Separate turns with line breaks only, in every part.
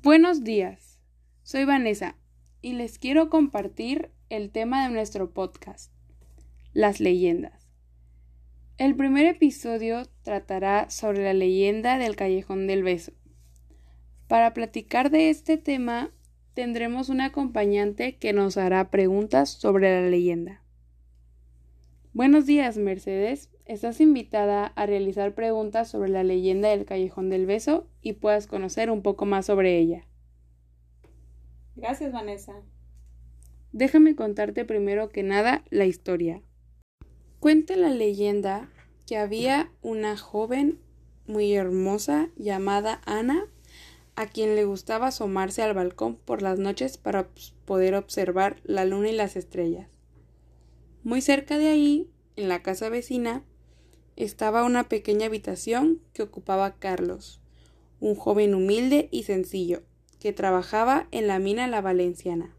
Buenos días, soy Vanessa y les quiero compartir el tema de nuestro podcast, las leyendas. El primer episodio tratará sobre la leyenda del Callejón del Beso. Para platicar de este tema tendremos un acompañante que nos hará preguntas sobre la leyenda. Buenos días, Mercedes. Estás invitada a realizar preguntas sobre la leyenda del Callejón del Beso y puedas conocer un poco más sobre ella.
Gracias, Vanessa.
Déjame contarte primero que nada la historia. Cuenta la leyenda que había una joven muy hermosa llamada Ana a quien le gustaba asomarse al balcón por las noches para poder observar la luna y las estrellas. Muy cerca de ahí, en la casa vecina, estaba una pequeña habitación que ocupaba Carlos, un joven humilde y sencillo, que trabajaba en la mina La Valenciana.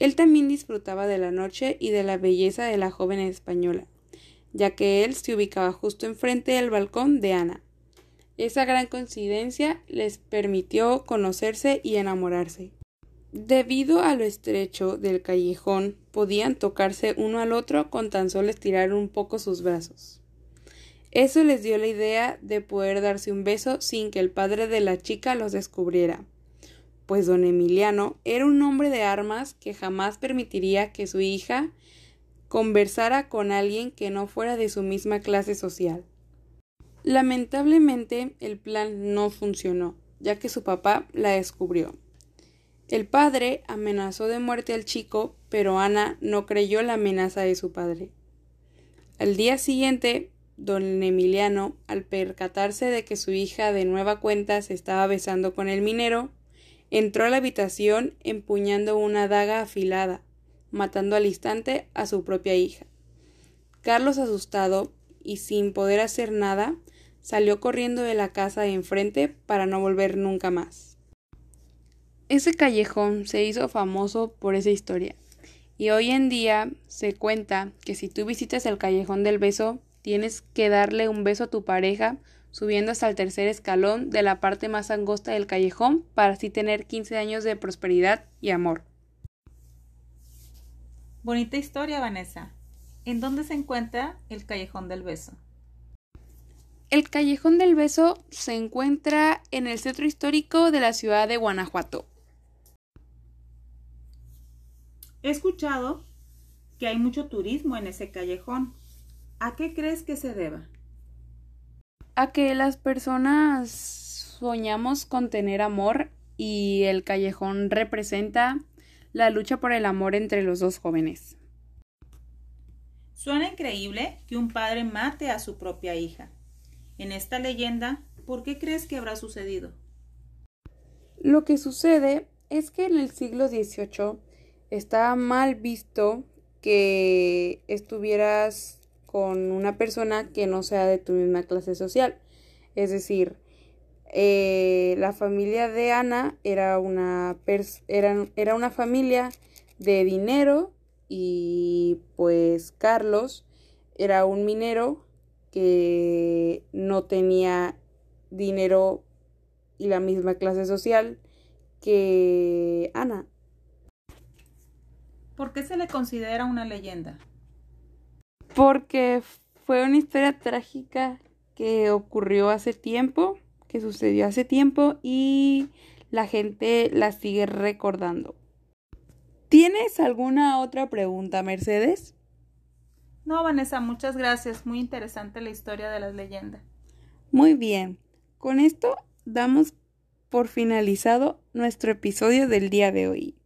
Él también disfrutaba de la noche y de la belleza de la joven española, ya que él se ubicaba justo enfrente del balcón de Ana. Esa gran coincidencia les permitió conocerse y enamorarse. Debido a lo estrecho del callejón, podían tocarse uno al otro con tan solo estirar un poco sus brazos. Eso les dio la idea de poder darse un beso sin que el padre de la chica los descubriera, pues don Emiliano era un hombre de armas que jamás permitiría que su hija conversara con alguien que no fuera de su misma clase social. Lamentablemente el plan no funcionó, ya que su papá la descubrió. El padre amenazó de muerte al chico, pero Ana no creyó la amenaza de su padre. Al día siguiente, don Emiliano, al percatarse de que su hija de nueva cuenta se estaba besando con el minero, entró a la habitación empuñando una daga afilada, matando al instante a su propia hija. Carlos, asustado y sin poder hacer nada, salió corriendo de la casa de enfrente para no volver nunca más. Ese callejón se hizo famoso por esa historia, y hoy en día se cuenta que si tú visitas el callejón del beso, tienes que darle un beso a tu pareja subiendo hasta el tercer escalón de la parte más angosta del callejón para así tener 15 años de prosperidad y amor.
Bonita historia, Vanessa. ¿En dónde se encuentra el callejón del beso?
El callejón del beso se encuentra en el centro histórico de la ciudad de Guanajuato.
He escuchado que hay mucho turismo en ese callejón. ¿A qué crees que se deba?
A que las personas soñamos con tener amor y el callejón representa la lucha por el amor entre los dos jóvenes.
Suena increíble que un padre mate a su propia hija. En esta leyenda, ¿por qué crees que habrá sucedido?
Lo que sucede es que en el siglo XVIII estaba mal visto que estuvieras con una persona que no sea de tu misma clase social. Es decir, eh, la familia de Ana era una, era, era una familia de dinero y pues Carlos era un minero que no tenía dinero y la misma clase social que Ana.
¿Por qué se le considera una leyenda?
Porque fue una historia trágica que ocurrió hace tiempo, que sucedió hace tiempo y la gente la sigue recordando. ¿Tienes alguna otra pregunta, Mercedes?
No, Vanessa, muchas gracias. Muy interesante la historia de las leyendas.
Muy bien. Con esto damos por finalizado nuestro episodio del día de hoy.